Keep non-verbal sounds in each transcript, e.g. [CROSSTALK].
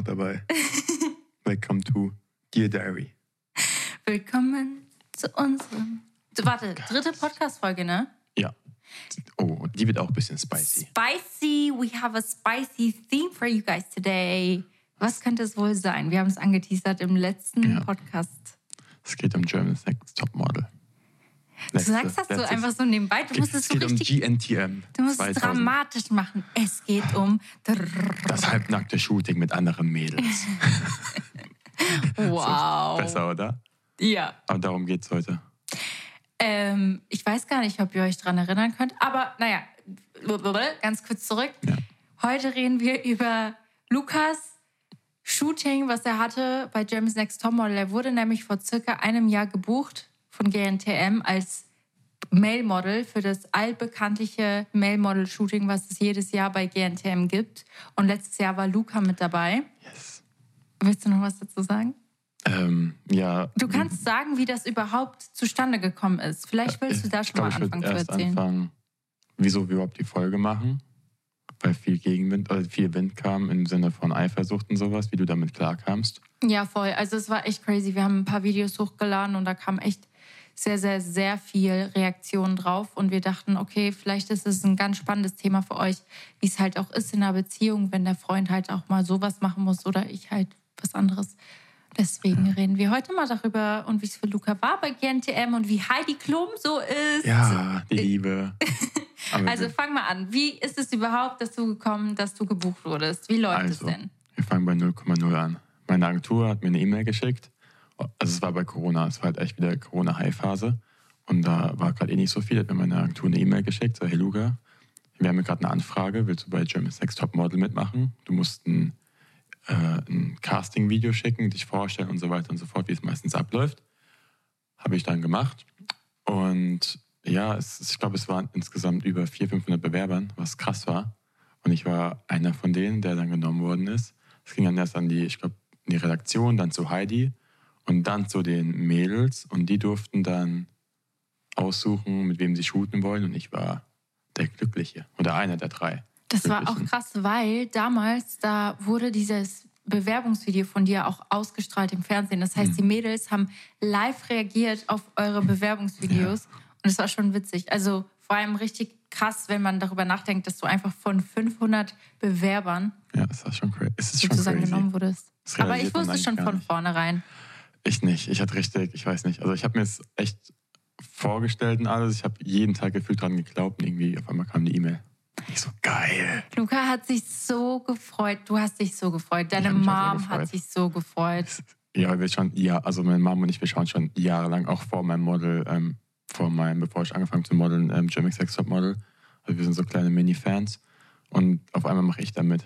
noch dabei. [LAUGHS] Welcome to Dear Diary. Willkommen zu unserem. Warte, dritte Podcast-Folge, ne? Ja. Oh, die wird auch ein bisschen spicy. Spicy. We have a spicy theme for you guys today. Was könnte es wohl sein? Wir haben es angeteasert im letzten Ja. Podcast. Es geht um Germany's Next Top Model. Du sagst das so einfach so nebenbei. Du musst es es so geht um richtig. GNTM. Du musst es 2000. dramatisch machen. Es geht um. Das halbnackte Shooting mit anderen Mädels. [LAUGHS] [LAUGHS] Wow. Besser, oder? Ja. Aber darum geht's heute. Ähm, ich weiß gar nicht, ob ihr euch dran erinnern könnt, aber naja, ganz kurz zurück. Ja. Heute reden wir über Lukas Shooting, was er hatte bei Germany's Next Topmodel. Er wurde nämlich vor circa einem Jahr gebucht von GNTM als Male Model für das allbekanntliche Male Model Shooting, was es jedes Jahr bei GNTM gibt. Und letztes Jahr war Luca mit dabei. Yes. Willst du noch was dazu sagen? Ähm, ja. Du kannst sagen, wie das überhaupt zustande gekommen ist. Vielleicht willst du da schon glaube, mal anfangen zu erzählen. anfangen, wieso wir überhaupt die Folge machen. Weil viel Gegenwind, oder viel Wind kam im Sinne von Eifersucht und sowas, wie du damit klarkamst. Ja, voll. Also es war echt crazy. Wir haben ein paar Videos hochgeladen und da kam echt sehr, sehr, sehr viel Reaktion drauf. Und wir dachten, okay, vielleicht ist es ein ganz spannendes Thema für euch, wie es halt auch ist in einer Beziehung, wenn der Freund halt auch mal sowas machen muss oder ich halt was anderes. Deswegen reden wir heute mal darüber und wie es für Luca war bei GNTM und wie Heidi Klum so ist. Ja, die Liebe. [LAUGHS] Also fang mal an. Wie ist es überhaupt dazu gekommen, dass du gebucht wurdest? Wie läuft Also, es denn? wir fangen bei 0,0 an. Meine Agentur hat mir eine E-Mail geschickt. Also es war bei Corona, es war halt echt wieder Corona-High-Phase. Und da war gerade eh nicht so viel. Hat mir meine Agentur eine E-Mail geschickt, so, hey Luca, wir haben gerade eine Anfrage, willst du bei German Next Top Model mitmachen? Du musst ein, äh, ein Casting-Video schicken, dich vorstellen und so weiter und so fort, wie es meistens abläuft. Habe ich dann gemacht. Und ja, es, ich glaube, es waren insgesamt über 400, 500 Bewerbern, was krass war. Und ich war einer von denen, der dann genommen worden ist. Es ging dann erst an die, ich glaube, die Redaktion, dann zu Heidi und dann zu den Mädels. Und die durften dann aussuchen, mit wem sie shooten wollen. Und ich war der Glückliche oder einer der drei. Das war auch krass, weil damals, da wurde dieses Bewerbungsvideo von dir auch ausgestrahlt im Fernsehen. Das Mhm. heißt, die Mädels haben live reagiert auf eure Bewerbungsvideos. Und es war schon witzig. Also vor allem richtig krass, wenn man darüber nachdenkt, dass du einfach von 500 Bewerbern Ja, es war schon crazy. Es ist schon sozusagen crazy. genommen wurdest. Das Aber ich wusste schon von vornherein. Ich nicht. Ich hatte richtig, ich weiß nicht. Also ich habe mir es echt vorgestellt und alles. Ich habe jeden Tag gefühlt dran geglaubt und irgendwie auf einmal kam die E-Mail. Ich so, geil. Luca hat sich so gefreut. Du hast dich so gefreut. Deine Mom hat gefreut. sich so gefreut. Ja, wir schon, ja, also meine Mom und ich, wir schauen schon jahrelang, auch vor meinem Model, ähm, vor meinem, bevor ich angefangen zu modeln, ähm, German Sex Top Model. Also wir sind so kleine Mini-Fans. Und auf einmal mache ich da mit.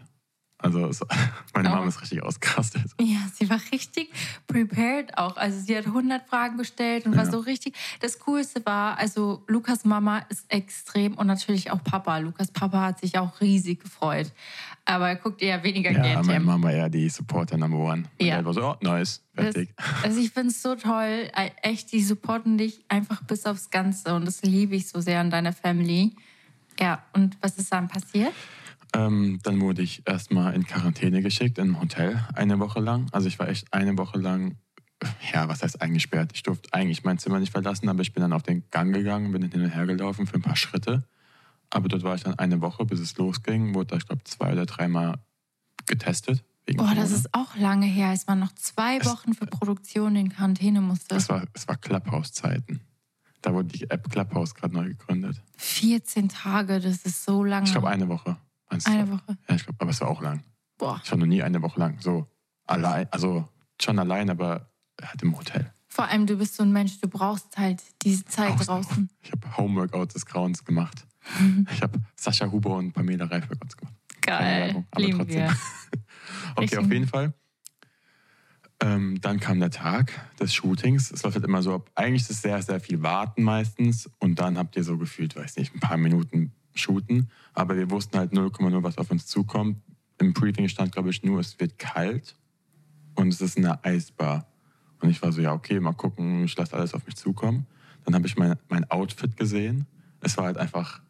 Also es, [LAUGHS] meine Oh. Mom ist richtig ausgerastet. Ja, sie war richtig prepared auch. Also sie hat 100 Fragen gestellt und war Ja. so richtig. Das Coolste war, also Lukas Mama ist extrem und natürlich auch Papa. Lukas Papa hat sich auch riesig gefreut. Aber er guckt eher weniger Ja, GNTM. meine Mama ja die Supporter Number One. Und Ja. er war so, oh, nice, Das, fertig. also ich finde es so toll. Äh, Echt, die supporten dich einfach bis aufs Ganze. Und das liebe ich so sehr an deiner Family. Ja, und was ist dann passiert? Ähm, dann wurde ich erstmal in Quarantäne geschickt, in ein Hotel, eine Woche lang. Also ich war echt eine Woche lang, ja, was heißt eingesperrt? Ich durfte eigentlich mein Zimmer nicht verlassen, aber ich bin dann auf den Gang gegangen, bin hin und her gelaufen für ein paar Schritte. Aber dort war ich dann eine Woche, bis es losging, wurde da, ich glaube, zwei oder dreimal getestet. Boah, das Corona. ist auch lange her. Es waren noch zwei Es- Wochen für Produktion in Quarantäne musste. es war, es war Clubhouse-Zeiten. Da wurde die App Clubhouse gerade neu gegründet. 14 Tage, das ist so lange. Ich glaube, eine Woche. Meinst du? Eine Woche. Ja, ich glaube, aber es war auch lang. Boah. Ich war noch nie eine Woche lang so allein, also schon allein, aber halt im Hotel. Vor allem, du bist so ein Mensch, du brauchst halt diese Zeit Aus- draußen. Ich habe Homeworkout des Grauens gemacht. [LAUGHS] Ich habe Sascha Huber und Pamela Reif Workouts gemacht. Geil. Werbung, aber Lieben trotzdem. wir. [LAUGHS] Okay, Richtig. auf jeden Fall. Ähm, dann kam der Tag des Shootings. Es läuft halt immer so ab. Eigentlich ist es sehr, sehr viel Warten meistens. Und dann habt ihr so gefühlt, weiß nicht, ein paar Minuten shooten. Aber wir wussten halt 0,0, was auf uns zukommt. Im Briefing stand, glaube ich, nur, es wird kalt und es ist eine Eisbar. Und ich war so, ja, okay, mal gucken, ich lasse alles auf mich zukommen. Dann habe ich mein, mein Outfit gesehen. Es war halt einfach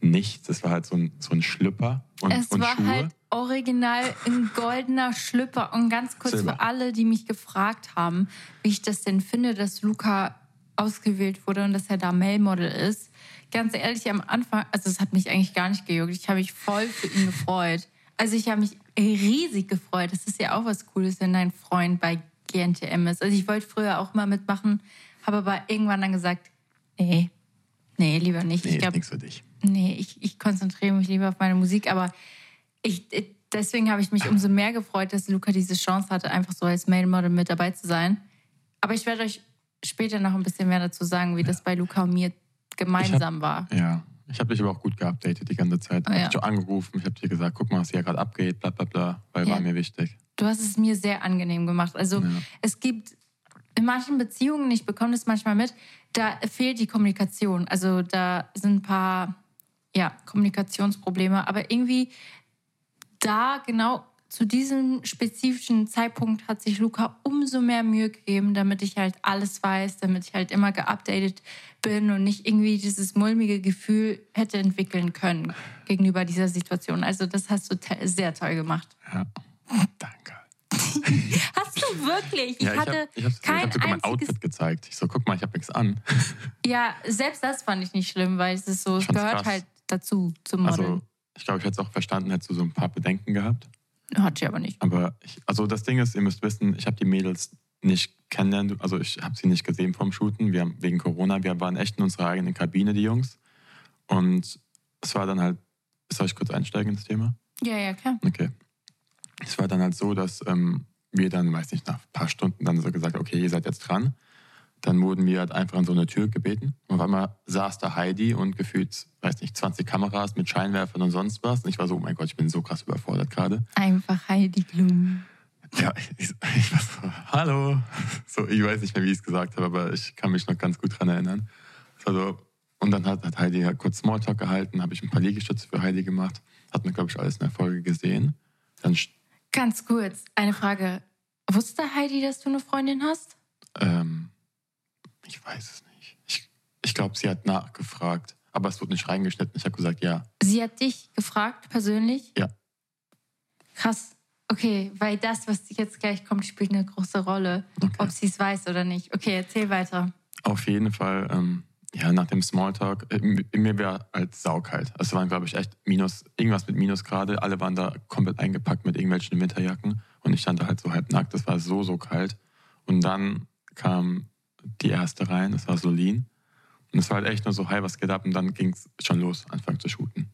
nichts. Es war halt so ein, so ein Schlüpper und, Es und war Schuhe. halt original ein goldener Schlüpper. Und ganz kurz Silber. für alle, die mich gefragt haben, wie ich das denn finde, dass Luca ausgewählt wurde und dass er da Male-Model ist. Ganz ehrlich, am Anfang, also es hat mich eigentlich gar nicht gejuckt. Ich habe mich voll für ihn gefreut. Also ich habe mich riesig gefreut. Das ist ja auch was Cooles, wenn dein Freund bei GNTM ist. Also ich wollte früher auch mal mitmachen, habe aber irgendwann dann gesagt, nee, nee, lieber nicht. Nee, ich ist glaube, nichts für dich. Nee, ich, ich konzentriere mich lieber auf meine Musik, aber ich, deswegen habe ich mich umso mehr gefreut, dass Luca diese Chance hatte, einfach so als Male Model mit dabei zu sein. Aber ich werde euch später noch ein bisschen mehr dazu sagen, wie das bei Luca und mir gemeinsam war. Ja, ich habe dich aber auch gut geupdatet die ganze Zeit. Ich ja. habe dich angerufen, ich habe dir gesagt, guck mal, was hier gerade abgeht, bla bla bla, weil Ja. war mir wichtig. Du hast es mir sehr angenehm gemacht. Also Ja. es gibt in manchen Beziehungen, ich bekomme das manchmal mit, da fehlt die Kommunikation. Also da sind ein paar ja, Kommunikationsprobleme. Aber irgendwie da genau zu diesem spezifischen Zeitpunkt hat sich Luca umso mehr Mühe gegeben, damit ich halt alles weiß, damit ich halt immer geupdatet bin und nicht irgendwie dieses mulmige Gefühl hätte entwickeln können gegenüber dieser Situation. Also das hast du sehr toll gemacht. Ja, danke. [LAUGHS] Hast du wirklich? Ich ja, ich hatte habe ich hab, ich kein hab sogar mein. Outfit gezeigt. Ich so, guck mal, ich habe nichts an. [LAUGHS] Ja, selbst das fand ich nicht schlimm, weil es ist so, es gehört krass. halt dazu zum Modeln. Also, ich glaube, ich hätte es auch verstanden, hättest du so ein paar Bedenken gehabt. Hatte ich aber nicht. Aber ich, also das Ding ist, ihr müsst wissen, ich habe die Mädels nicht kennenlernen, also ich habe sie nicht gesehen vom Shooten, wir haben, wegen Corona. Wir waren echt in unserer eigenen Kabine, die Jungs. Und es war dann halt, soll ich kurz einsteigen ins Thema? Ja, ja, klar. Okay. Es war dann halt so, dass ähm, wir dann, weiß nicht, nach ein paar Stunden dann so gesagt, okay, ihr seid jetzt dran. Dann wurden wir halt einfach an so eine Tür gebeten. Und auf einmal saß da Heidi und gefühlt, weiß nicht, 20 Kameras mit Scheinwerfern und sonst was. Und ich war so, oh mein Gott, ich bin so krass überfordert gerade. Einfach Heidi Klum. Ja, ich, ich war so, hallo. So, ich weiß nicht mehr, wie ich es gesagt habe, aber ich kann mich noch ganz gut dran erinnern. Es war so, und dann hat, hat Heidi halt kurz Smalltalk gehalten, habe ich ein paar Liegestütze für Heidi gemacht. Hat man, glaube ich, alles in der Folge gesehen. Dann Ganz kurz, eine Frage. Wusste Heidi, dass du eine Freundin hast? Ähm, ich weiß es nicht. Ich, ich glaube, sie hat nachgefragt, aber es wurde nicht reingeschnitten. Ich habe gesagt, ja. Sie hat dich gefragt, persönlich? Ja. Krass. Okay, weil das, was jetzt gleich kommt, spielt eine große Rolle. Okay. Ob sie es weiß oder nicht. Okay, erzähl weiter. Auf jeden Fall, ähm, ja, nach dem Smalltalk, äh, mir war halt saukalt. Es waren, glaube ich, echt minus, irgendwas mit Minusgrade. Alle waren da komplett eingepackt mit irgendwelchen Winterjacken und ich stand da halt so halb nackt. Es war so, so kalt. Und dann kam die erste rein, das war Solin. Und es war halt echt nur so, hi, was geht ab? Und dann ging es schon los, anfangen zu shooten.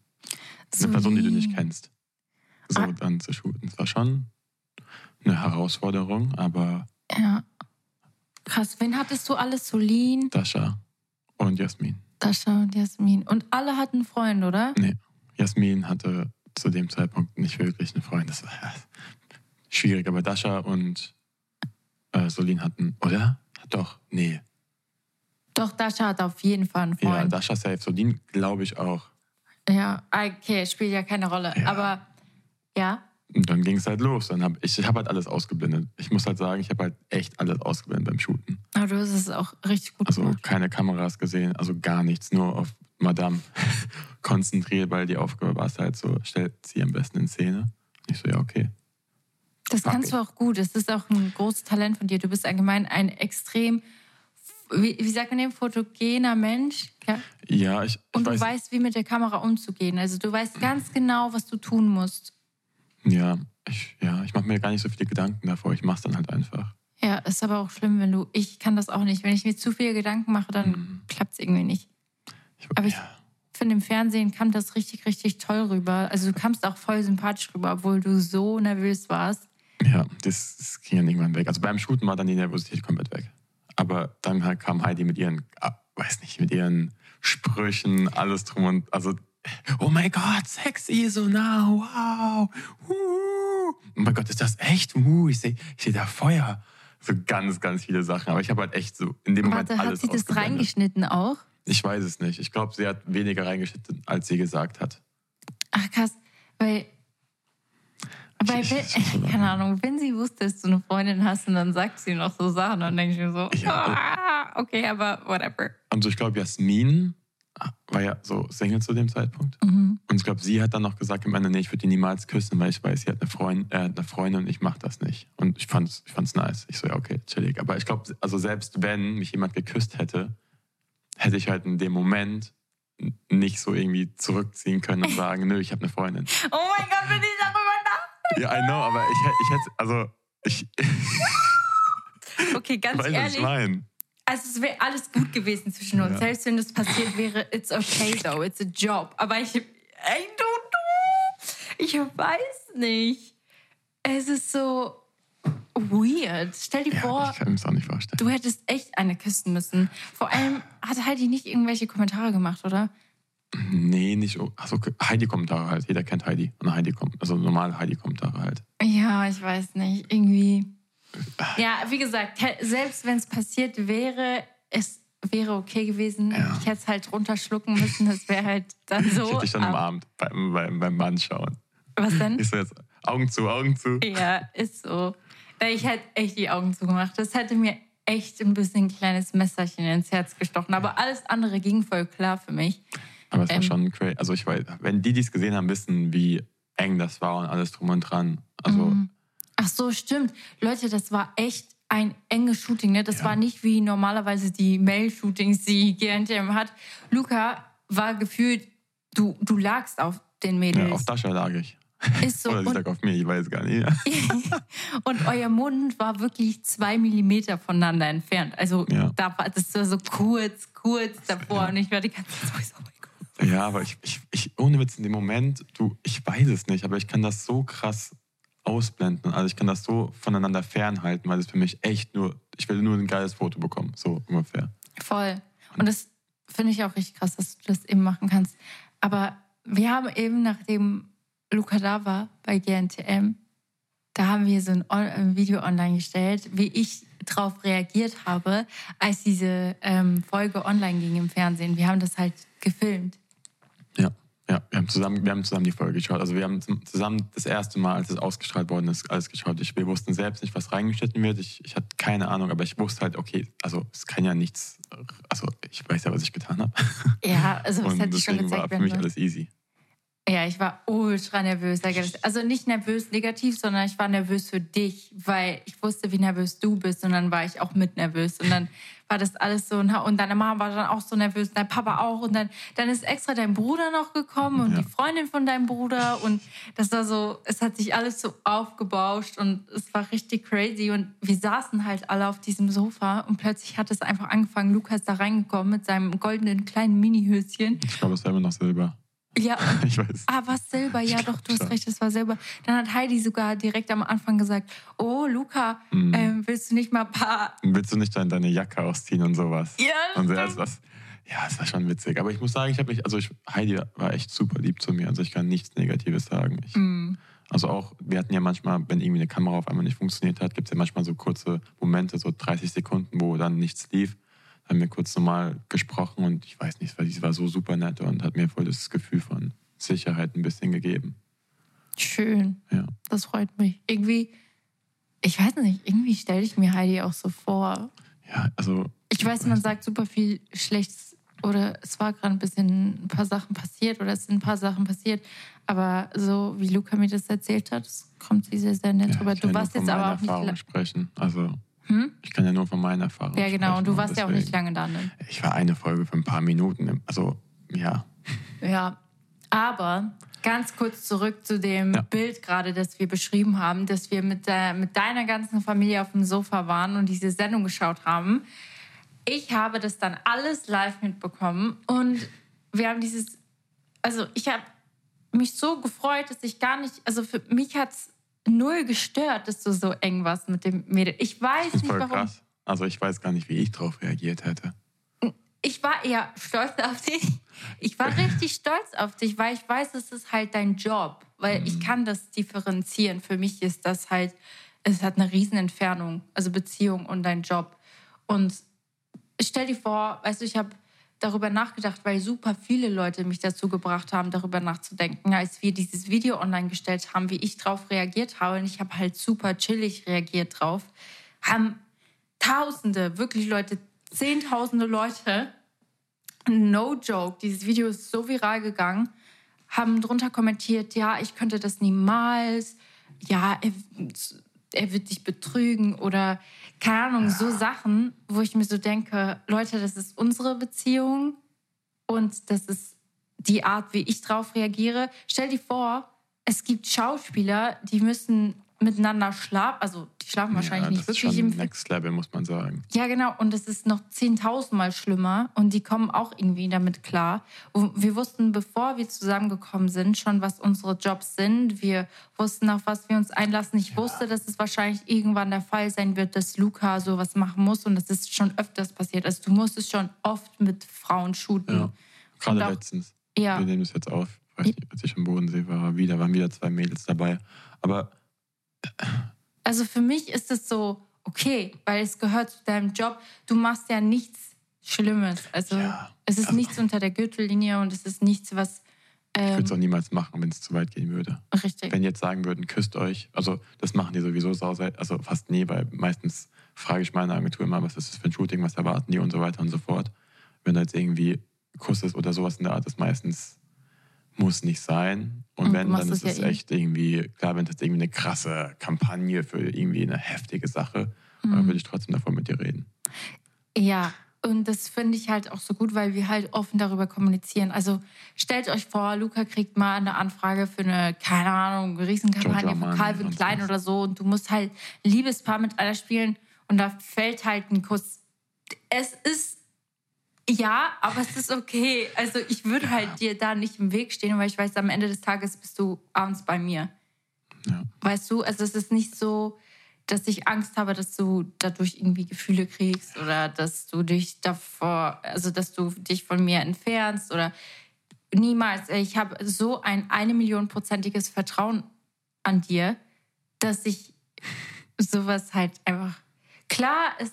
Eine Person, die du nicht Solin. kennst. So Ah. dann zu shooten. Es war schon eine Herausforderung, aber Ja. Krass. Wen hattest du alles? Solin, Dasha und Jasmin. Dasha und Jasmin. Und alle hatten einen Freund, oder? Nee, Jasmin hatte zu dem Zeitpunkt nicht wirklich einen Freund. Das war [LAUGHS] schwierig, aber Dasha und äh, Solin hatten, oder? Doch, nee. Doch, Dasha hat auf jeden Fall einen Ja, Freund. Dasha safe, Solin glaube ich auch. Ja, okay, spielt ja keine Rolle. Ja. Aber ja, Und dann ging es halt los. Dann hab, ich ich habe halt alles ausgeblendet. Ich muss halt sagen, ich habe halt echt alles ausgeblendet beim Shooten. aber du hast es auch richtig gut Also gemacht. keine Kameras gesehen, also gar nichts, nur auf Madame [LAUGHS] konzentriert, weil die Aufgabe war es halt so, stellt sie am besten in Szene. Ich so, ja, okay. Das kannst du auch gut. Das ist auch ein großes Talent von dir. Du bist allgemein ein extrem, wie, wie sagt man dem, fotogener Mensch. Ja? Ja, ich, ich Und du weiß, weißt, wie mit der Kamera umzugehen. Also du weißt ganz genau, was du tun musst. Ja, ich, ja, ich mache mir gar nicht so viele Gedanken davor. Ich mache es dann halt einfach. Ja, ist aber auch schlimm, wenn du. Ich kann das auch nicht. Wenn ich mir zu viele Gedanken mache, dann Mhm. klappt es irgendwie nicht. Ich, Aber ich- ja, Ich finde, im Fernsehen kam das richtig, richtig toll rüber. Also du kamst auch voll sympathisch rüber, obwohl du so nervös warst. Ja das, das ging dann irgendwann weg. Also beim Shooten war dann die Nervosität komplett weg. Aber dann halt kam Heidi mit ihren, ah, weiß nicht, mit ihren Sprüchen, alles drum und also, oh mein Gott, sexy, so nah, wow, uh, oh mein Gott, ist das echt? Uh, ich sehe ich seh da Feuer. So ganz, ganz viele Sachen. Aber ich habe halt echt so in dem Moment Warte, hat alles sie das reingeschnitten auch? Ich weiß es nicht. Ich glaube, sie hat weniger reingeschnitten, als sie gesagt hat. Ach krass, weil. Weil, wenn, [LAUGHS] keine Ahnung, wenn sie wusste, dass du eine Freundin hast und dann sagt sie noch so Sachen, dann denke ich mir so, Ja. ah, okay, aber whatever. Also ich glaube, Jasmin war ja so Single zu dem Zeitpunkt. Mhm. Und ich glaube, sie hat dann noch gesagt am Ende, nee, ich würde ihn niemals küssen, weil ich weiß, sie hat eine, Freund, äh, eine Freundin und ich mache das nicht. Und ich fand's, ich fand's nice. Ich so, ja, okay, chillig. Aber ich glaube, also selbst wenn mich jemand geküsst hätte, hätte ich halt in dem Moment nicht so irgendwie zurückziehen können und [LAUGHS] sagen, nö, ich habe eine Freundin. Oh mein Gott, wenn ich darüber. Ja, I know, aber ich, ich hätte, also ich [LAUGHS] Okay, ganz was ich ehrlich. meine. Also es wäre alles gut gewesen zwischen uns. Ja. Selbst wenn das passiert wäre, it's okay [LAUGHS] though, it's a job. Aber ich, I don't know. Ich weiß nicht. Es ist so weird. Stell dir Ja, vor, ich kann mir das auch nicht vorstellen. du hättest echt eine küssen müssen. Vor allem hat Heidi nicht irgendwelche Kommentare gemacht, oder? Nee, nicht. so- Also Heidi-Kommentare halt. Jeder kennt Heidi. Und Heidi kommt, also normale Heidi-Kommentare halt. Ja, ich weiß nicht. Irgendwie. Ja, wie gesagt, selbst wenn es passiert wäre, es wäre okay gewesen. Ja. Ich hätte es halt runterschlucken müssen. Das wäre halt dann so. ich hätte dich dann aber- umarmt beim, beim, beim Mann schauen. Was denn? Ich so jetzt Augen zu, Augen zu. Ja, ist so. Ich hätte echt die Augen zugemacht. Das hätte mir echt ein bisschen ein kleines Messerchen ins Herz gestochen. Aber alles andere ging voll klar für mich. Aber es war Ähm. schon crazy. Also ich weiß, wenn die, die es gesehen haben, wissen, wie eng das war und alles drum und dran. Also Mhm. Ach so, stimmt. Leute, das war echt ein enges Shooting. Ne? Das Ja. war nicht wie normalerweise die Mail-Shootings, die [LAUGHS] GNTM hat. Luca war gefühlt, du, du lagst auf den ja, Mädels. auf Dasha lag ich. Ist so. [LAUGHS] Oder sie lag auf mir, ich weiß gar nicht. [LAUGHS] und euer Mund war wirklich zwei Millimeter voneinander entfernt. Also Ja. da war das war so kurz, kurz davor. Ja. Und ich war die ganze Zeit so, oh. Ja, aber ich, ich, ich, ohne Witz, in dem Moment, du, ich weiß es nicht, aber ich kann das so krass ausblenden. Also ich kann das so voneinander fernhalten, weil es für mich echt nur, ich will nur ein geiles Foto bekommen, so ungefähr. Voll. Und das finde ich auch richtig krass, dass du das eben machen kannst. Aber wir haben eben, nachdem Luca da war bei GNTM, da haben wir so ein, Video online gestellt, wie ich darauf reagiert habe, als diese ähm, Folge online ging im Fernsehen. Wir haben das halt gefilmt. Ja, wir haben zusammen, wir haben zusammen die Folge geschaut. Also wir haben zusammen das erste Mal, als es ausgestrahlt worden ist, alles geschaut. Ich, wir wussten selbst nicht, was reingeschnitten wird. Ich, ich hatte keine Ahnung, aber ich wusste halt, okay, also es kann ja nichts, also ich weiß ja, was ich getan habe. Ja, also [LAUGHS] Und hätte schon deswegen war gezeigt für mich alles easy. Ja, ich war ultra nervös. Also nicht nervös negativ, sondern ich war nervös für dich, weil ich wusste, wie nervös du bist und dann war ich auch mit nervös und dann war das alles so und deine Mama war dann auch so nervös, dein Papa auch und dann dann ist extra dein Bruder noch gekommen und Ja. die Freundin von deinem Bruder und das war so, es hat sich alles so aufgebauscht und es war richtig crazy und wir saßen halt alle auf diesem Sofa und plötzlich hat es einfach angefangen, Lukas da reingekommen mit seinem goldenen kleinen Minihöschen. Ich glaube, es war immer noch Silber. Ja, [LAUGHS] Ich weiß. Ah, was Silber, ja doch, du hast recht, es war Silber. Dann hat Heidi sogar direkt am Anfang gesagt, oh Luca, Mhm. ähm, willst du nicht mal ein paar... Willst du nicht dann deine Jacke ausziehen und sowas? Ja, Und also das, ja, es war schon witzig. Aber ich muss sagen, ich habe mich, also ich, Heidi war echt super lieb zu mir. Also ich kann nichts Negatives sagen. Ich, Mhm. Also auch, wir hatten ja manchmal, wenn irgendwie eine Kamera auf einmal nicht funktioniert hat, gibt es ja manchmal so kurze Momente, so 30 Sekunden, wo dann nichts lief. Haben wir kurz normal gesprochen und ich weiß nicht, weil sie war so super nett und hat mir voll das Gefühl von Sicherheit ein bisschen gegeben. Schön, Ja. das freut mich. Irgendwie, ich weiß nicht, irgendwie stelle ich mir Heidi auch so vor. Ja, also Ich weiß, man sagt super viel Schlechtes oder es war gerade ein bisschen ein paar Sachen passiert oder es sind ein paar Sachen passiert. Aber so wie Luca mir das erzählt hat, kommt sie sehr, sehr nett ja, drüber. Du warst jetzt aber auch nicht... Sprechen. Also Hm? ich kann ja nur von meiner Erfahrung Ja, genau. Und du sprechen warst ja auch nicht deswegen- lange da. Ne? Ich war eine Folge für ein paar Minuten. Also, ja. Ja, aber ganz kurz zurück zu dem Ja. Bild gerade, das wir beschrieben haben, dass wir mit, der, mit deiner ganzen Familie auf dem Sofa waren und diese Sendung geschaut haben. Ich habe das dann alles live mitbekommen und wir haben dieses, also ich habe mich so gefreut, dass ich gar nicht, also für mich hat es null gestört, dass du so eng warst mit dem Mädel. Ich weiß Das ist nicht voll warum. krass. Also ich weiß gar nicht, wie ich drauf reagiert hätte. ich war eher stolz auf dich. Ich war richtig [LAUGHS] stolz auf dich, weil ich weiß, es ist halt dein Job. Weil ich kann das differenzieren. Für mich ist das halt, es hat eine riesen Entfernung, also Beziehung und dein Job. Und stell dir vor, weißt du, ich habe darüber nachgedacht, weil super viele Leute mich dazu gebracht haben, darüber nachzudenken, als wir dieses Video online gestellt haben, wie ich drauf reagiert habe. Und ich habe halt super chillig reagiert drauf. Haben Tausende, wirklich Leute, Zehntausende Leute no joke, dieses Video ist so viral gegangen, haben drunter kommentiert, ja, ich könnte das niemals, ja, er, wird dich betrügen oder keine Ahnung, so Sachen, wo ich mir so denke, Leute, das ist unsere Beziehung und das ist die Art, wie ich drauf reagiere. Stell dir vor, es gibt Schauspieler, die müssen miteinander schlafen, also die schlafen wahrscheinlich ja, nicht das wirklich ist schon im Next Level, muss man sagen. ja, genau. Und es ist noch 10.000 Mal schlimmer. Und die kommen auch irgendwie damit klar. Und wir wussten, bevor wir zusammengekommen sind, schon, was unsere Jobs sind. Wir wussten, auf was wir uns einlassen. Ich wusste, dass es wahrscheinlich irgendwann der Fall sein wird, dass Luca sowas machen muss. Und das ist schon öfters passiert. Also du musstest schon oft mit Frauen shooten. Ja. Gerade auch- letztens. Ja. Wir nehmen das jetzt auf. Ich weiß nicht, als ich am Bodensee war, wieder, waren wieder zwei Mädels dabei. Aber Also für mich ist es so, okay, weil es gehört zu deinem Job. Du machst ja nichts Schlimmes. Also Ja, es ist also- nichts unter der Gürtellinie und es ist nichts, was ich ähm, würde es auch niemals machen, wenn es zu weit gehen würde. richtig. Wenn jetzt sagen würden, küsst euch, also das machen die sowieso sau also fast nie, weil meistens frage ich meine Agentur immer, was ist das für ein Shooting, was erwarten die und so weiter und so fort. Wenn da jetzt irgendwie Kuss ist oder sowas in der Art, ist meistens muss nicht sein. Und Und du wenn, dann ist es ja eh. echt irgendwie, klar, wenn das irgendwie eine krasse Kampagne für irgendwie eine heftige Sache, Mhm. dann würde ich trotzdem davon mit dir reden. Ja, und das finde ich halt auch so gut, weil wir halt offen darüber kommunizieren. Also stellt euch vor, Luca kriegt mal eine Anfrage für eine, keine Ahnung, Riesenkampagne von Calvin Klein oder so und du musst halt ein Liebespaar mit einer spielen und da fällt halt ein Kuss. Es ist ja, aber es ist okay. Also ich würde halt dir da nicht im Weg stehen, weil ich weiß, am Ende des Tages bist du abends bei mir. Ja. Weißt du, also es ist nicht so, dass ich Angst habe, dass du dadurch irgendwie Gefühle kriegst oder dass du dich davor, also dass du dich von mir entfernst oder niemals. Ich habe so ein eine Million prozentiges Vertrauen an dir, dass ich sowas halt einfach. Klar, es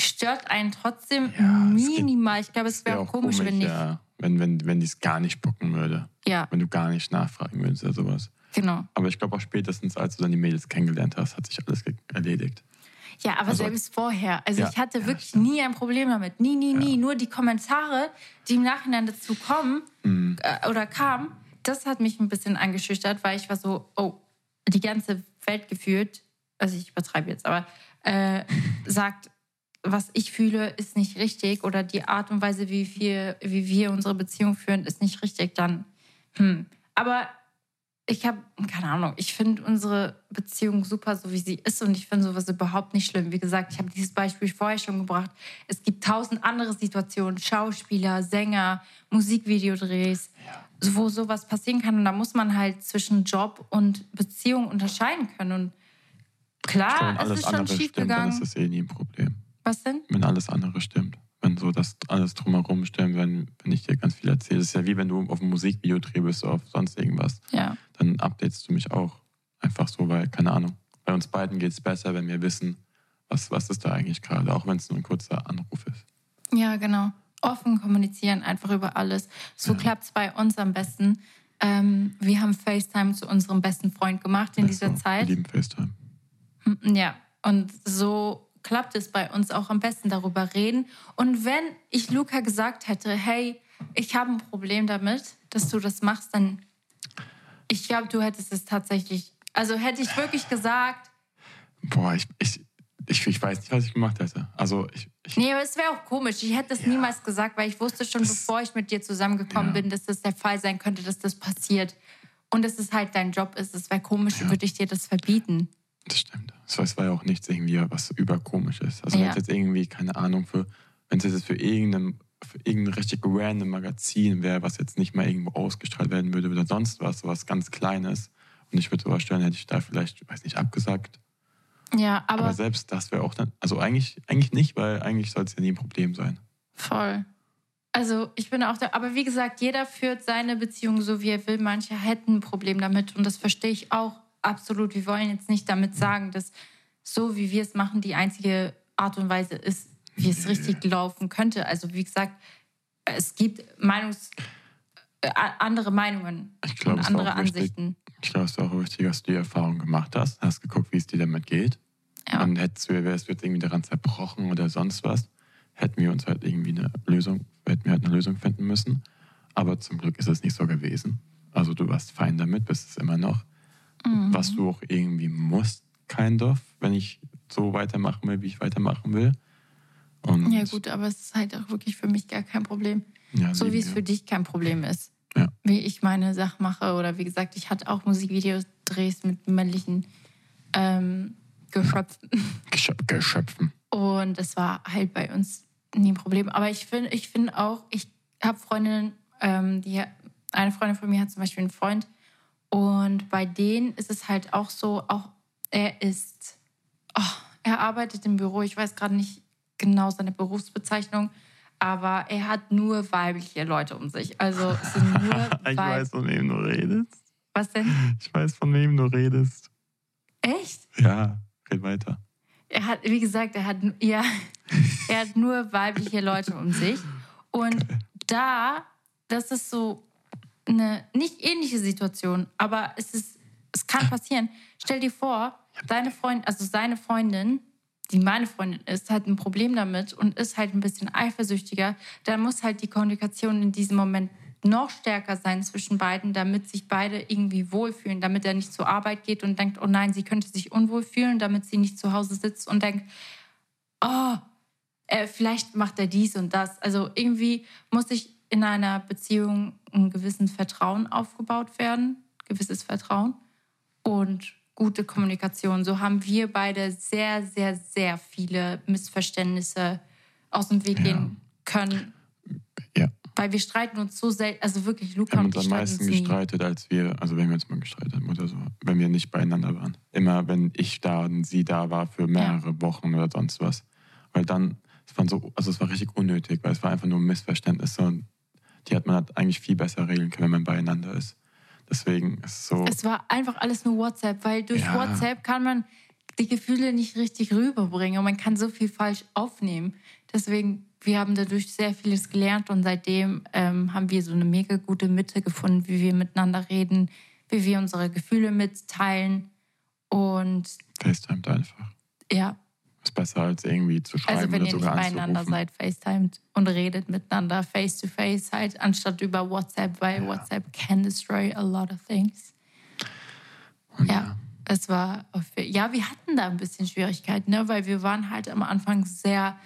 stört einen trotzdem Ja, minimal. Ich glaube, es wäre Wäre auch komisch, wenn nicht. ja, wenn, wenn, wenn die es gar nicht bocken würde. Ja, Wenn du gar nicht nachfragen würdest oder sowas. genau. Aber ich glaube auch spätestens, als du dann die Mädels kennengelernt hast, hat sich alles erledigt. Ja, aber Also- selbst vorher. Also Ja, ich hatte ja, wirklich stimmt. nie ein Problem damit. Nie, nie, nie. Ja. Nur die Kommentare, die im Nachhinein dazu kommen Mhm. äh, oder kamen, das hat mich ein bisschen angeschüchtert, weil ich war so, oh, die ganze Welt gefühlt, also ich übertreibe jetzt, aber äh, sagt, was ich fühle, ist nicht richtig oder die Art und Weise, wie wir, wie wir unsere Beziehung führen, ist nicht richtig, dann hm. Aber ich habe, keine Ahnung, ich finde unsere Beziehung super, so wie sie ist und ich finde sowas überhaupt nicht schlimm. Wie gesagt, ich habe dieses Beispiel vorher schon gebracht. Es gibt tausend andere Situationen, Schauspieler, Sänger, Musikvideodrehs, wo sowas passieren kann und da muss man halt zwischen Job und Beziehung unterscheiden können und klar, es ist schon schief gegangen. ist das eh nie ein Problem. Was denn? Wenn alles andere stimmt. Wenn so das alles drumherum stimmt, wenn, wenn ich dir ganz viel erzähle. Das ist ja wie wenn du auf einem Musikvideodreh bist oder auf sonst irgendwas. Ja. Dann updatest du mich auch. Einfach so, weil, keine Ahnung. Bei uns beiden geht es besser, wenn wir wissen, was, was ist da eigentlich gerade, auch wenn es nur ein kurzer Anruf ist. Ja, genau. Offen kommunizieren, einfach über alles. So Ja. klappt es bei uns am besten. Ähm, wir haben FaceTime zu unserem besten Freund gemacht in dieser Also, Wir Zeit. lieben FaceTime. Hm, Ja, und so klappt es bei uns auch am besten darüber reden. Und wenn ich Luca gesagt hätte, hey, ich habe ein Problem damit, dass du das machst, dann ich glaube, du hättest es tatsächlich, also hätte ich wirklich gesagt, Boah, ich, ich, ich, ich weiß nicht, was ich gemacht hätte. Also, ich, ich nee, aber es wäre auch komisch. Ich hätte es Ja. niemals gesagt, weil ich wusste schon, Das- bevor ich mit dir zusammengekommen Ja. bin, dass das der Fall sein könnte, dass das passiert. Und dass es halt dein Job ist. Es wäre komisch, Ja. würde ich dir das verbieten. Das stimmt. Das war- Es war ja auch nichts irgendwie, was überkomisch ist. Also wenn Ja. es jetzt irgendwie, keine Ahnung, für, wenn es jetzt für irgendein, für irgendein richtig random Magazin wäre, was jetzt nicht mal irgendwo ausgestrahlt werden würde oder sonst was, sowas ganz Kleines. Und ich würde sowas stellen, hätte ich da vielleicht, weiß nicht, abgesagt. Ja, Aber, aber selbst das wäre auch dann, also eigentlich, eigentlich nicht, weil eigentlich soll es ja nie ein Problem sein. Voll. Also ich bin auch da, aber wie gesagt, jeder führt seine Beziehung so, wie er will. Manche hätten ein Problem damit und das verstehe ich auch absolut. Wir wollen jetzt nicht damit sagen, dass so, wie wir es machen, die einzige Art und Weise ist, wie es richtig laufen könnte. Also wie gesagt, es gibt Meinungs äh, andere Meinungen Ich glaube, und andere auch wichtig, Ansichten. ich glaube, es war auch wichtig, dass du die Erfahrung gemacht hast, hast geguckt, wie es dir damit geht. Ja. Und hättest du, wärst jetzt irgendwie daran zerbrochen oder sonst was, hätten wir uns halt irgendwie eine Lösung, hätten wir halt eine Lösung finden müssen. Aber zum Glück ist es nicht so gewesen. Also du warst fein damit, bist es immer noch. Mhm. Was du auch irgendwie musst, kein Dorf, wenn ich so weitermachen will, wie ich weitermachen will. Und Ja, gut, aber es ist halt auch wirklich für mich gar kein Problem. ja, So wie es für dich kein Problem ist. Ja. Wie ich meine Sachen mache. Oder wie gesagt, ich hatte auch Musikvideos, Drehs mit männlichen ähm, Geschöpfen. [LAUGHS] Geschöp Geschöpfen. Und das war halt bei uns nie ein Problem. Aber ich finde ich find auch, ich habe Freundinnen, ähm, die eine Freundin von mir hat zum Beispiel einen Freund. Und bei denen ist es halt auch so, auch er ist, oh, er arbeitet im Büro, ich weiß gerade nicht genau seine Berufsbezeichnung, aber er hat nur weibliche Leute um sich. Also es sind [LAUGHS] nur ich Weib. weiß, von wem du redest. Was denn? Ich weiß, von wem du redest. Echt? Ja, red weiter. Er hat, wie gesagt, er hat, ja, [LAUGHS] er hat nur weibliche Leute um sich. Und da, das ist so eine nicht ähnliche Situation, aber es ist, es kann passieren. Stell dir vor, deine Freundin, also seine Freundin, die meine Freundin ist, hat ein Problem damit und ist halt ein bisschen eifersüchtiger. Dann muss halt die Kommunikation in diesem Moment noch stärker sein zwischen beiden, damit sich beide irgendwie wohlfühlen, damit er nicht zur Arbeit geht und denkt, oh nein, sie könnte sich unwohl fühlen, damit sie nicht zu Hause sitzt und denkt, oh, äh, vielleicht macht er dies und das. Also irgendwie muss sich in einer Beziehung ein gewisses Vertrauen aufgebaut werden, gewisses Vertrauen und gute Kommunikation. So haben wir beide sehr, sehr, sehr viele Missverständnisse aus dem Weg Ja. gehen können. Ja. Weil wir streiten uns so selten, also wirklich, Wir Luca haben und ich am streiten uns meisten nie. gestreitet, als wir, also wenn wir uns mal gestreitet haben oder so, wenn wir nicht beieinander waren. Immer wenn ich da und sie da war für mehrere Wochen oder sonst was. Weil dann, es waren so, also es war richtig unnötig, weil es war einfach nur Missverständnisse und die hat man halt eigentlich viel besser regeln können, wenn man beieinander ist. Deswegen ist es so. Es war einfach alles nur WhatsApp, weil durch Ja. WhatsApp kann man die Gefühle nicht richtig rüberbringen und man kann so viel falsch aufnehmen. Deswegen, wir haben dadurch sehr vieles gelernt und seitdem ähm, haben wir so eine mega gute Mitte gefunden, wie wir miteinander reden, wie wir unsere Gefühle mitteilen und FaceTimet einfach. ja, Ist besser als irgendwie zu schreiben also wenn oder ihr nicht sogar beieinander anzurufen. seid, FaceTimet und redet miteinander face to face halt, anstatt über WhatsApp, weil Ja. WhatsApp can destroy a lot of things. Und Ja, es war, ja, wir hatten da ein bisschen Schwierigkeiten, ne? weil wir waren halt am Anfang sehr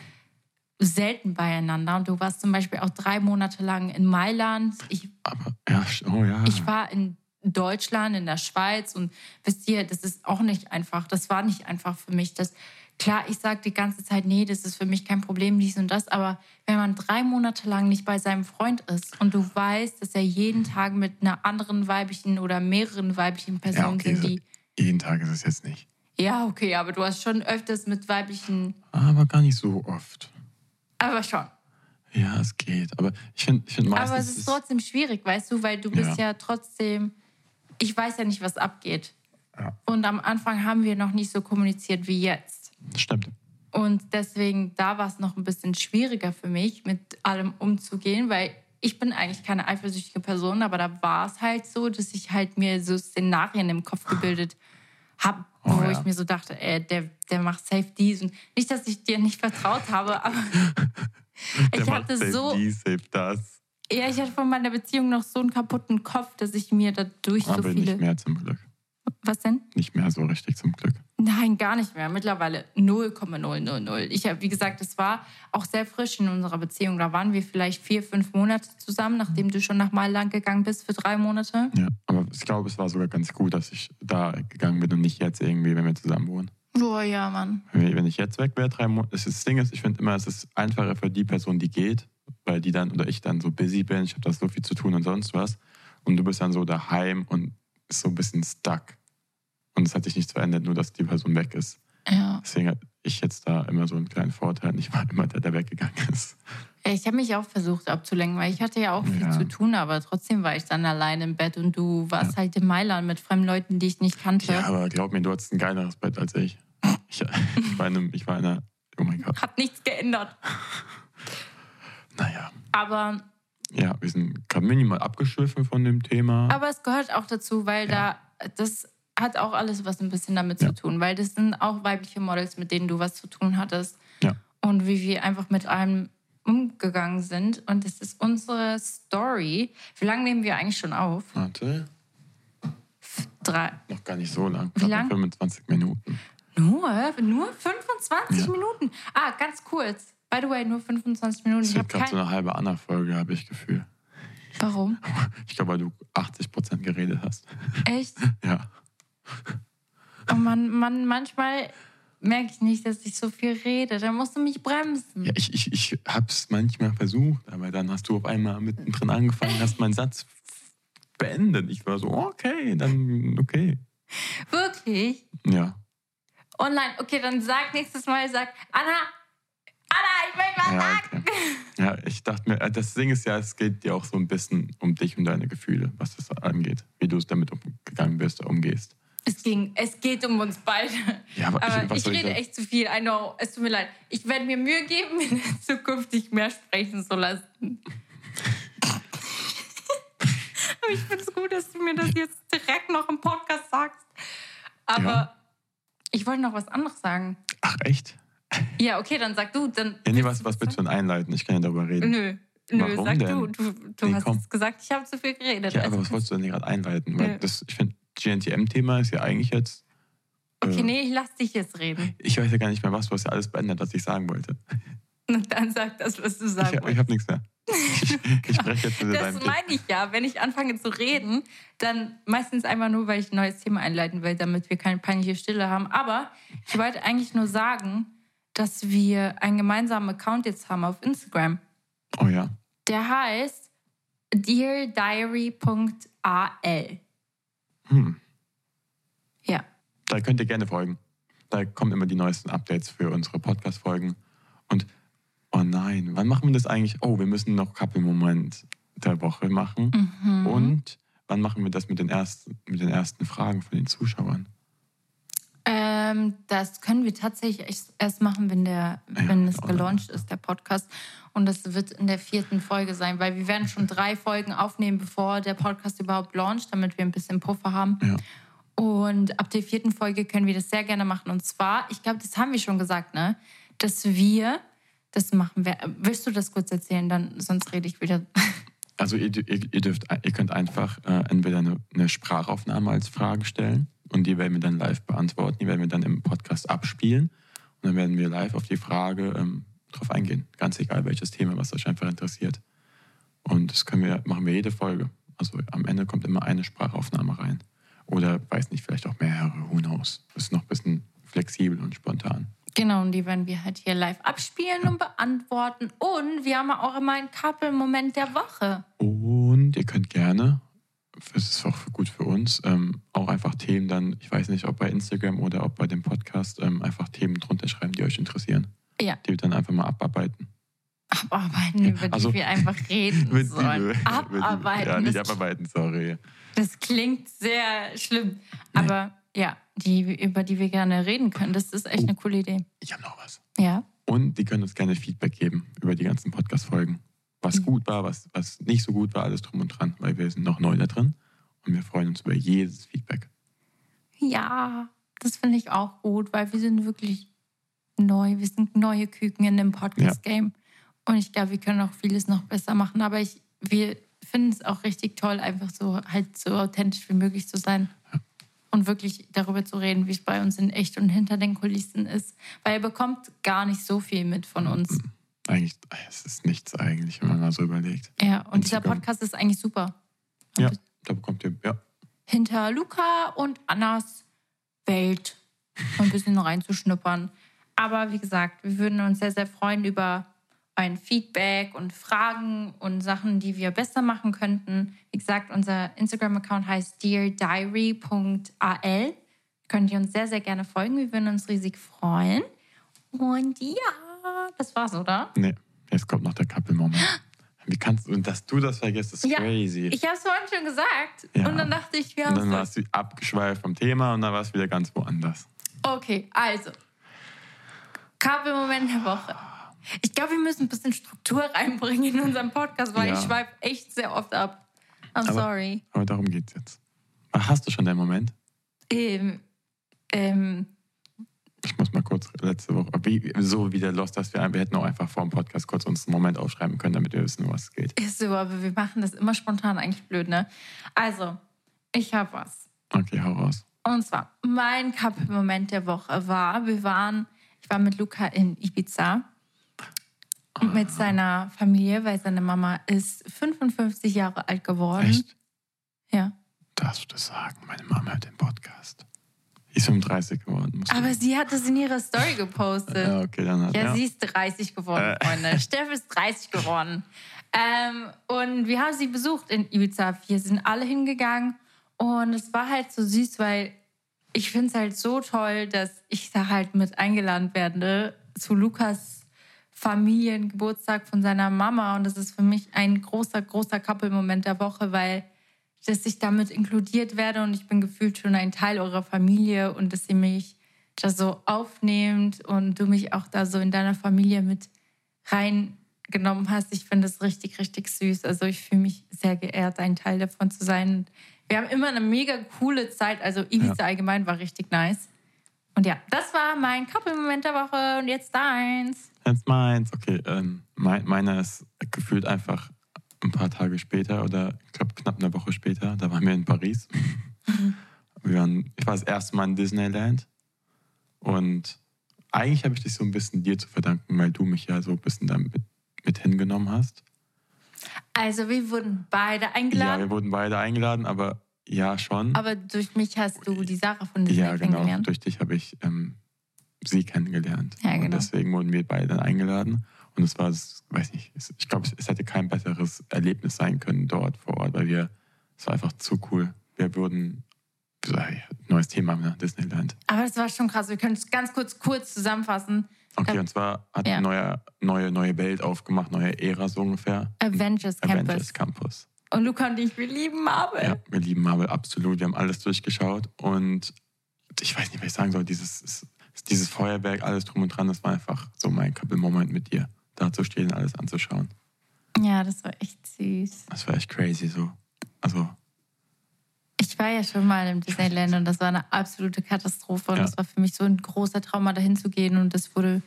selten beieinander. Und du warst zum Beispiel auch drei Monate lang in Mailand. Ich, Aber, ja, oh ja. ich war in Deutschland, in der Schweiz und wisst ihr, das ist auch nicht einfach. Das war nicht einfach für mich. Das, klar, ich sage die ganze Zeit, nee, das ist für mich kein Problem, dies und das. Aber wenn man drei Monate lang nicht bei seinem Freund ist und du weißt, dass er jeden Tag mit einer anderen weiblichen oder mehreren weiblichen Personen okay, sind, so- die Jeden Tag ist es jetzt nicht. ja, okay, aber du hast schon öfters mit weiblichen, Aber gar nicht so oft. aber schon. Ja, es geht. Aber ich finde ich find meistens. aber es ist trotzdem schwierig, weißt du, weil du bist ja, trotzdem, ich weiß ja nicht, was abgeht. Ja. Und am Anfang haben wir noch nicht so kommuniziert wie jetzt. Das stimmt. Und deswegen, da war es noch ein bisschen schwieriger für mich, mit allem umzugehen, weil ich bin eigentlich keine eifersüchtige Person, aber da war es halt so, dass ich halt mir so Szenarien im Kopf gebildet habe, Oh, wo ja. ich mir so dachte, ey, der, der macht safe dies. Und nicht, dass ich dir nicht vertraut habe, aber [LAUGHS] ich hatte safe so, dies, safe das. Ja, ich hatte von meiner Beziehung noch so einen kaputten Kopf, dass ich mir dadurch so Aber viele. nicht mehr zum Glück. Was denn? Nicht mehr so richtig zum Glück. Nein, gar nicht mehr. Mittlerweile 0,000. Ich habe, wie gesagt, es war auch sehr frisch in unserer Beziehung. Da waren wir vielleicht vier, fünf Monate zusammen, nachdem du schon nach Mailand gegangen bist für drei Monate. Ja. Aber ich glaube, es war sogar ganz gut, dass ich da gegangen bin und nicht jetzt irgendwie, wenn wir zusammen wohnen. Boah, ja, Mann. Wenn ich jetzt weg wäre, drei Monate. Das Ding ist, ich finde immer, es ist einfacher für die Person, die geht, weil die dann oder ich dann so busy bin. Ich habe da so viel zu tun und sonst was. Und du bist dann so daheim und ist so ein bisschen stuck. Und es hat sich nichts verändert, nur dass die Person weg ist. Ja. Deswegen habe ich jetzt da immer so einen kleinen Vorteil. Ich war immer der, der weggegangen ist. Ja, Ich habe mich auch versucht abzulenken, weil ich hatte ja auch viel Ja. zu tun, aber trotzdem war ich dann allein im Bett und du warst halt in Mailand mit fremden Leuten, die ich nicht kannte. Ja, aber glaub mir, du hattest ein geileres Bett als ich. Ich, [LAUGHS] ich, war, in einem, ich war in einer. Oh mein Gott. Hat nichts geändert. Naja. Aber Ja, wir sind gerade minimal abgeschwiffen von dem Thema. Aber es gehört auch dazu, weil da das hat auch alles was ein bisschen damit Ja. zu tun, weil das sind auch weibliche Models, mit denen du was zu tun hattest. Ja. und wie wir einfach mit allem umgegangen sind. Und es ist unsere Story. Wie lange nehmen wir eigentlich schon auf? Warte. Drei. Noch gar nicht so lang. Wie Gerade lang? 25 Minuten. Nur? Nur 25 Ja. Minuten? Ah, ganz kurz. By the way, nur 25 Minuten. Das Ich habe gerade so kein... eine halbe Anna-Folge, habe ich Gefühl. Warum? [LAUGHS] Ich glaube, weil du 80 Prozent geredet hast. Echt? [LAUGHS] Ja. Oh man, man, manchmal merke ich nicht, dass ich so viel rede. Da musst du mich bremsen. Ja, ich, ich, ich habe es manchmal versucht, aber dann hast du auf einmal mittendrin angefangen, hast meinen Satz beendet. Ich war so, okay, dann okay. Wirklich? Ja, Online. Okay, dann sag nächstes Mal, sag, Anna, Anna, ich will was ja, okay. Ja, ich dachte mir, äh, das Ding ist ja, es geht dir auch so ein bisschen um dich und deine Gefühle, was das angeht, wie du es damit umgegangen bist, umgehst. Es, ging, es geht um uns beide. Ja, aber ich- aber ich, ich rede sagen? echt zu viel. I know. Es tut mir leid. Ich werde mir Mühe geben, in der Zukunft dich mehr sprechen zu lassen. aber ich finde es gut, dass du mir das jetzt direkt noch im Podcast sagst. Aber Ja. ich wollte noch was anderes sagen. Ach, echt? Ja, okay, dann sag du. Dann Ja, nee, was, was willst du denn einleiten? Ich kann ja darüber reden. Nö. Nö, Warum sag denn? du. Du, du Nee, hast komm. gesagt, ich habe zu viel geredet. Ja, aber Also- was wolltest du denn gerade einleiten? Weil Nö. das, ich finde, GNTM-Thema ist ja eigentlich jetzt. okay, äh, nee, ich lass dich jetzt reden. Ich weiß ja gar nicht mehr was, du hast ja alles beendet, was ich sagen wollte. [LAUGHS] Und dann sag das, was du Ich, sagen ich wolltest. habe nichts mehr. Ich, [LAUGHS] ich spreche jetzt mit Das meine ich ja. Wenn ich anfange zu reden, dann meistens einfach nur, weil ich ein neues Thema einleiten will, damit wir keine peinliche Stille haben. Aber ich wollte eigentlich nur sagen, dass wir einen gemeinsamen Account jetzt haben auf Instagram. Oh ja. Der heißt deardiary.al. Hm. Ja. Da könnt ihr gerne folgen. Da kommen immer die neuesten Updates für unsere Podcast-Folgen. Und, oh nein, wann machen wir das eigentlich? Oh, wir müssen noch Couple-Moment der Woche machen. Mhm. Und wann machen wir das mit den, ersten, mit den ersten Fragen von den Zuschauern? Ähm, das können wir tatsächlich erst- machen, wenn, der, Ja, wenn es ja, gelauncht ist, der Podcast. Und das wird in der vierten Folge sein, weil wir werden schon drei Folgen aufnehmen, bevor der Podcast überhaupt launcht, damit wir ein bisschen Puffer haben. Ja. Und ab der vierten Folge können wir das sehr gerne machen. Und zwar, ich glaube, das haben wir schon gesagt, ne? Dass wir das machen. wir- Willst du das kurz erzählen? Dann, sonst rede ich wieder. Also ihr, ihr, ihr, dürft, ihr könnt einfach äh, entweder eine, eine Sprachaufnahme als Frage stellen und die werden wir dann live beantworten. Die werden wir dann im Podcast abspielen und dann werden wir live auf die Frage ähm, drauf eingehen. Ganz egal welches Thema, was euch einfach interessiert. Und das können wir, machen wir jede Folge. Also am Ende kommt immer eine Sprachaufnahme rein. Oder weiß nicht, vielleicht auch mehrere, who knows. Das ist noch ein bisschen flexibel und spontan. Genau, und die werden wir halt hier live abspielen und beantworten. Und wir haben auch immer einen Couple-Moment der Woche. Und ihr könnt gerne, das ist auch gut für uns, ähm, auch einfach Themen dann, ich weiß nicht, ob bei Instagram oder ob bei dem Podcast, ähm, einfach Themen drunter schreiben, die euch interessieren. Ja. Die wir dann einfach mal abarbeiten. Abarbeiten, über die Also- wir einfach [LAUGHS] reden Mit- sollen. [LAUGHS] Abarbeiten. Ja, nicht abarbeiten, sorry. das klingt sehr schlimm. Aber ja, die, über die wir gerne reden können, das ist echt eine coole Idee. Ich habe noch was. Ja. Und die können uns gerne Feedback geben über die ganzen Podcast-Folgen. Was Mhm. gut war, was, was nicht so gut war, alles drum und dran, weil wir sind noch neu da drin und wir freuen uns über jedes Feedback. Ja, das finde ich auch gut, weil wir sind wirklich neu. Wir sind neue Küken in dem Podcast-Game. Und ich glaube, wir können auch vieles noch besser machen. Aber ich, wir finden es auch richtig toll, einfach so halt so authentisch wie möglich zu sein. Und wirklich darüber zu reden, wie es bei uns in echt und hinter den Kulissen ist. Weil ihr bekommt gar nicht so viel mit von uns. Eigentlich, es ist nichts eigentlich, wenn man mal so überlegt. Ja, und dieser. Podcast ist eigentlich super. Ja, da bekommt ihr, ja, hinter Luca und Annas Welt ein bisschen reinzuschnuppern. Aber wie gesagt, wir würden uns sehr, sehr freuen über ein Feedback und Fragen und Sachen, die wir besser machen könnten. Wie gesagt, unser Instagram-Account heißt deardiary.al. Könnt ihr uns sehr, sehr gerne folgen. Wir würden uns riesig freuen. Und ja, das war's, oder? Nee, jetzt kommt noch der Couple-Moment. [GASPS] Wie kannst und dass du das vergisst, ist Ja, crazy. Ich habe es vorhin schon gesagt. Ja. Und dann dachte ich, wir haben dann es. warst du abgeschweift vom Thema und dann warst du wieder ganz woanders. Okay, also. Kabelmoment der Woche. Ich glaube, wir müssen ein bisschen Struktur [LAUGHS] reinbringen in unseren Podcast, weil Ja. ich schweife echt sehr oft ab. I'm Aber- sorry. Aber darum geht's jetzt. Hast du schon deinen Moment? Ähm, ähm, kurz letzte Woche, wie, so wie der Lost, dass wir, wir hätten auch einfach vor dem Podcast kurz uns einen Moment aufschreiben können, damit wir wissen, um was es geht. Ist so, aber wir machen das immer spontan, eigentlich blöd, ne? Also, ich habe was. Okay, hau raus. Und zwar, mein Cup-Moment der Woche war, wir waren, ich war mit Luca in Ibiza mit seiner Familie, weil seine Mama ist 55 Jahre alt geworden. Echt? Ja. Darfst du das sagen? Meine Mama hört den Podcast. Ist 35 geworden. musst du- Aber sie hat es in ihrer Story gepostet. ja, okay, dann hat Ja, ja. sie ist 30 geworden, Äh. Freunde. [LAUGHS] Steff ist 30 geworden. Ähm, und wir haben sie besucht in Ibiza. Wir sind alle hingegangen. Und es war halt so süß, weil ich finde es halt so toll, dass ich da halt mit eingeladen werde zu Lukas Familiengeburtstag von seiner Mama. Und das ist für mich ein großer, großer Couple-Moment der Woche, weil dass ich damit inkludiert werde und ich bin gefühlt schon ein Teil eurer Familie und dass ihr mich da so aufnehmt und du mich auch da so in deiner Familie mit reingenommen hast. Ich finde das richtig, richtig süß. Also ich fühle mich sehr geehrt, ein Teil davon zu sein. Wir haben immer eine mega coole Zeit. Also Ibiza allgemein war richtig nice. Und ja, das war mein Couple-Moment der Woche und jetzt deins. That's meins. Okay, ähm, mein, meiner ist gefühlt einfach ein paar Tage später oder ich glaube knapp eine Woche später. Da waren wir in Paris. wir waren, ich war das erste Mal in Disneyland und eigentlich habe ich dich so ein bisschen dir zu verdanken, weil du mich ja so ein bisschen damit mit hingenommen hast. Also wir wurden beide Ja, eingeladen, wir wurden beide eingeladen, aber ja schon. aber durch mich hast du die Sarah von Disney ja, genau. kennengelernt. Durch dich habe ich ähm, sie kennengelernt. Ja, Und genau. deswegen wurden wir beide dann eingeladen. Und es war, weiß nicht, ich glaube, es, hätte kein besseres Erlebnis sein können dort vor Ort, weil wir, es war einfach zu cool. Wir ja, neues Thema, ne? Disneyland. Aber das war schon krass. Wir können es ganz kurz, kurz zusammenfassen. Okay, und zwar hat Ja. eine neue, neue, neue Welt aufgemacht, neue Ära so ungefähr. Avengers Campus. Avengers Campus. Und Luca und ich, wir lieben Marvel. Ja, wir lieben Marvel absolut. Wir haben alles durchgeschaut und ich weiß nicht, was ich sagen soll. Dieses, dieses Feuerwerk, alles drum und dran, das war einfach so mein Couple-Moment mit dir. Da zu stehen, alles anzuschauen. Ja, das war echt süß. Das war echt crazy so. Also, Ich war ja schon mal im Disneyland und das war eine absolute Katastrophe. Und Ja. das war für mich so ein großer Trauma, dahin zu gehen. Und das wurde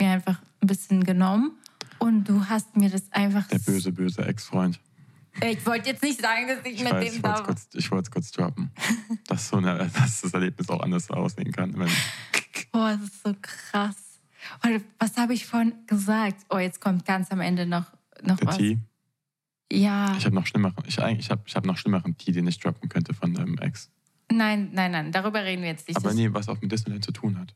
mir einfach ein bisschen genommen. Und du hast mir das einfach. der böse, böse Ex-Freund. Ich wollte jetzt nicht sagen, dass ich, Ich mit weiß, dem da ich wollte es kurz droppen. dass, so eine, [LAUGHS] dass das Erlebnis auch anders aussehen kann. Boah, das ist so krass. Und was habe ich vorhin gesagt? Oh, jetzt kommt ganz am Ende noch, noch der was. Tee. Ja. Ich habe noch schlimmeren, ich, ich habe ich hab noch schlimmeren Tee, den ich droppen könnte von deinem Ex. Nein, nein, nein, darüber reden wir jetzt nicht. Aber Das- nee, was auch mit Disneyland zu tun hat.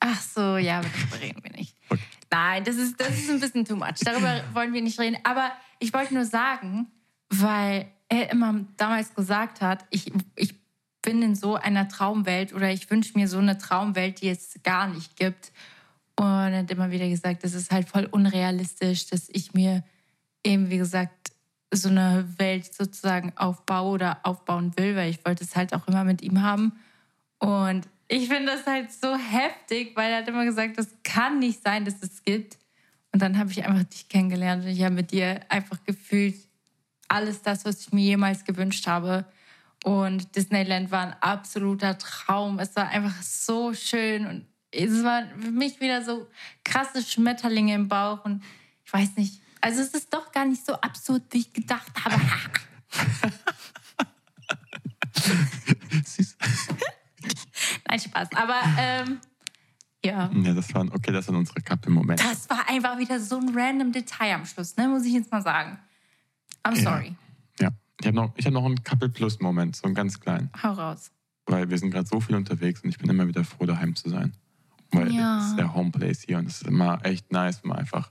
Ach so, ja, darüber reden wir nicht. [LAUGHS] Okay. Nein, das ist, das ist ein bisschen too much. Darüber [LAUGHS] wollen wir nicht reden. Aber ich wollte nur sagen, weil er immer damals gesagt hat, ich, ich bin in so einer Traumwelt oder ich wünsche mir so eine Traumwelt, die es gar nicht gibt. Und er hat immer wieder gesagt, das ist halt voll unrealistisch, dass ich mir eben, wie gesagt, so eine Welt sozusagen aufbaue oder aufbauen will, weil ich wollte es halt auch immer mit ihm haben. Und ich finde das halt so heftig, weil er hat immer gesagt, das kann nicht sein, dass es gibt. Und dann habe ich einfach dich kennengelernt und ich habe mit dir einfach gefühlt alles das, was ich mir jemals gewünscht habe. Und Disneyland war ein absoluter Traum. Es war einfach so schön und es waren für mich wieder so krasse Schmetterlinge im Bauch und ich weiß nicht. Also es ist doch gar nicht so absurd, wie ich gedacht habe. [LAUGHS] Nein, Spaß. Aber ähm, ja. Ja, das waren, okay, das sind unsere Couple-Momente. Das war einfach wieder so ein random Detail am Schluss, ne? Muss ich jetzt mal sagen. I'm sorry. Ja. Ich habe noch, ich hab noch einen Couple-Plus-Moment, so einen ganz kleinen. Hau raus. Weil wir sind gerade so viel unterwegs und ich bin immer wieder froh, daheim zu sein. Weil Ja. es ist der Homeplace hier und es ist immer echt nice, mal einfach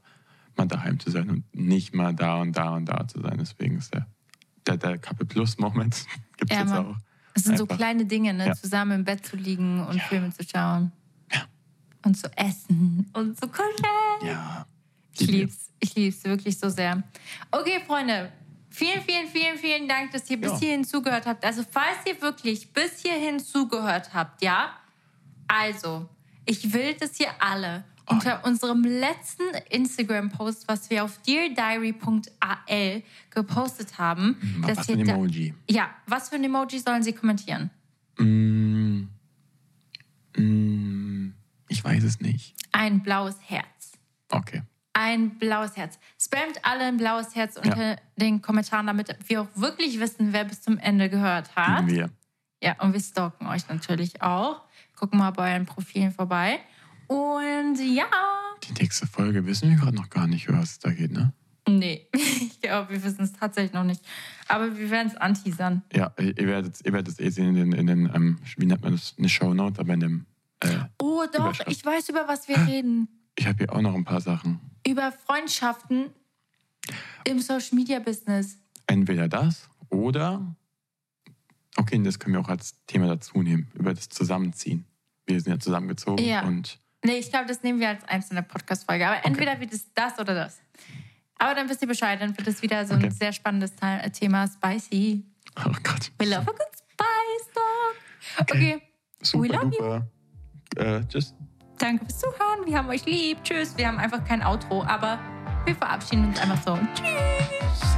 mal daheim zu sein und nicht mal da und da und da zu sein. Deswegen ist der, der, der Couple-Plus-Moment [LAUGHS] gibt es Ja, jetzt Mann. auch. Es sind so Einfach. kleine Dinge, ne? Ja. Zusammen im Bett zu liegen und. Filme zu schauen. Ja. Und zu essen und zu kuscheln. Ja. Ich lieb's. Ich lieb's wirklich so sehr. Okay, Freunde. Vielen, vielen, vielen, vielen Dank, dass ihr bis Ja. hierhin zugehört habt. Also, falls ihr wirklich bis hierhin zugehört habt, ja? Also, ich will, dass ihr alle Oh, unter unserem letzten Instagram-Post, was wir auf deardiary.al gepostet haben, Was dass für ein ihr da, Emoji? ja, was für ein Emoji sollen sie kommentieren? Mm, mm, Ich weiß es nicht. Ein blaues Herz. Okay. Ein blaues Herz. Spamt alle ein blaues Herz unter den Kommentaren, damit wir auch wirklich wissen, wer bis zum Ende gehört hat. Wir. Ja, und wir stalken euch natürlich auch. Gucken mal bei euren Profilen vorbei. Und ja, Die nächste Folge wissen wir gerade noch gar nicht, über was es da geht, ne? nee, [LAUGHS] ich glaube, wir wissen es tatsächlich noch nicht. Aber wir werden es anteasern. Ja, ihr werdet, ihr werdet es eh sehen in den, in den ähm, wie nennt man das? Eine Shownote, aber in dem. Äh, Oh, doch, ich weiß, über was wir reden. ich habe hier auch noch ein paar Sachen. Über Freundschaften im Social Media Business. Entweder das oder. Okay, das können wir auch als Thema dazu nehmen, über das Zusammenziehen. Wir sind ja zusammengezogen Ja. und Nee, ich glaube, das nehmen wir als einzelne Podcast-Folge. Aber entweder wird es das oder das. Aber dann wisst ihr Bescheid, dann wird es wieder so ein Okay. sehr spannendes Te- Thema. Spicy. oh Gott. We love a good spice, dog. Okay. Super We love duper. Äh, tschüss. Danke fürs Zuhören. Wir haben euch lieb. Tschüss. Wir haben einfach kein Outro, aber wir verabschieden uns einfach so. Tschüss.